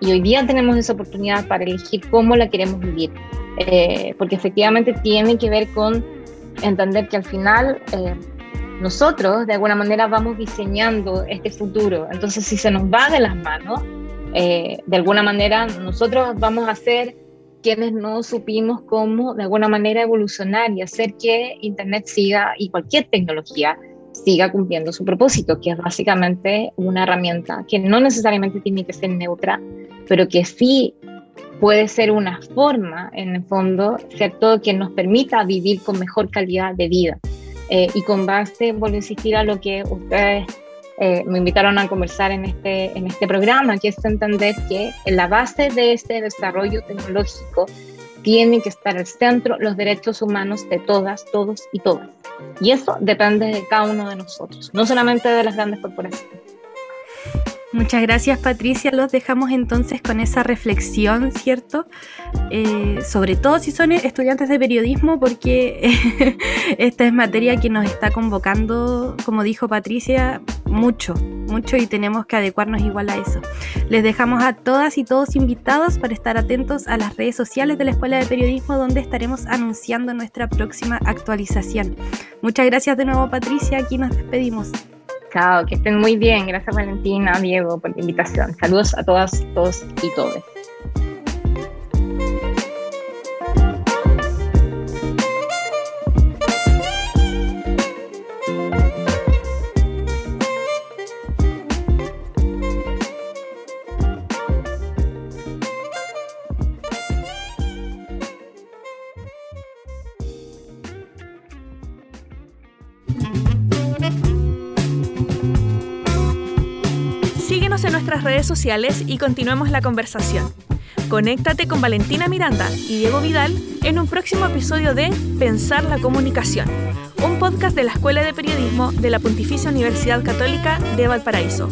Y hoy día tenemos esa oportunidad para elegir cómo la queremos vivir, eh, porque efectivamente tiene que ver con entender que al final eh, nosotros de alguna manera vamos diseñando este futuro. Entonces, si se nos va de las manos, eh, de alguna manera nosotros vamos a ser quienes no supimos cómo de alguna manera evolucionar y hacer que Internet siga y cualquier tecnología siga cumpliendo su propósito, que es básicamente una herramienta que no necesariamente tiene que ser neutra, pero que sí puede ser una forma, en el fondo, ¿cierto?, que nos permita vivir con mejor calidad de vida. Eh, y con base, vuelvo a insistir a lo que ustedes eh, me invitaron a conversar en este, en este programa, que es entender que en la base de este desarrollo tecnológico tienen que estar al centro los derechos humanos de todas, todos y todas. Y eso depende de cada uno de nosotros, no solamente de las grandes corporaciones. Muchas gracias Patricia, los dejamos entonces con esa reflexión, ¿cierto? Eh, sobre todo si son estudiantes de periodismo, porque esta es materia que nos está convocando, como dijo Patricia, mucho, mucho y tenemos que adecuarnos igual a eso. Les dejamos a todas y todos invitados para estar atentos a las redes sociales de la Escuela de Periodismo, donde estaremos anunciando nuestra próxima actualización. Muchas gracias de nuevo Patricia, aquí nos despedimos. Chao, que estén muy bien. Gracias Valentina, Diego, por la invitación. Saludos a todas, todos y todes. Redes sociales y continuemos la conversación. Conéctate con Valentina Miranda y Diego Vidal en un próximo episodio de Pensar la Comunicación, un podcast de la Escuela de Periodismo de la Pontificia Universidad Católica de Valparaíso.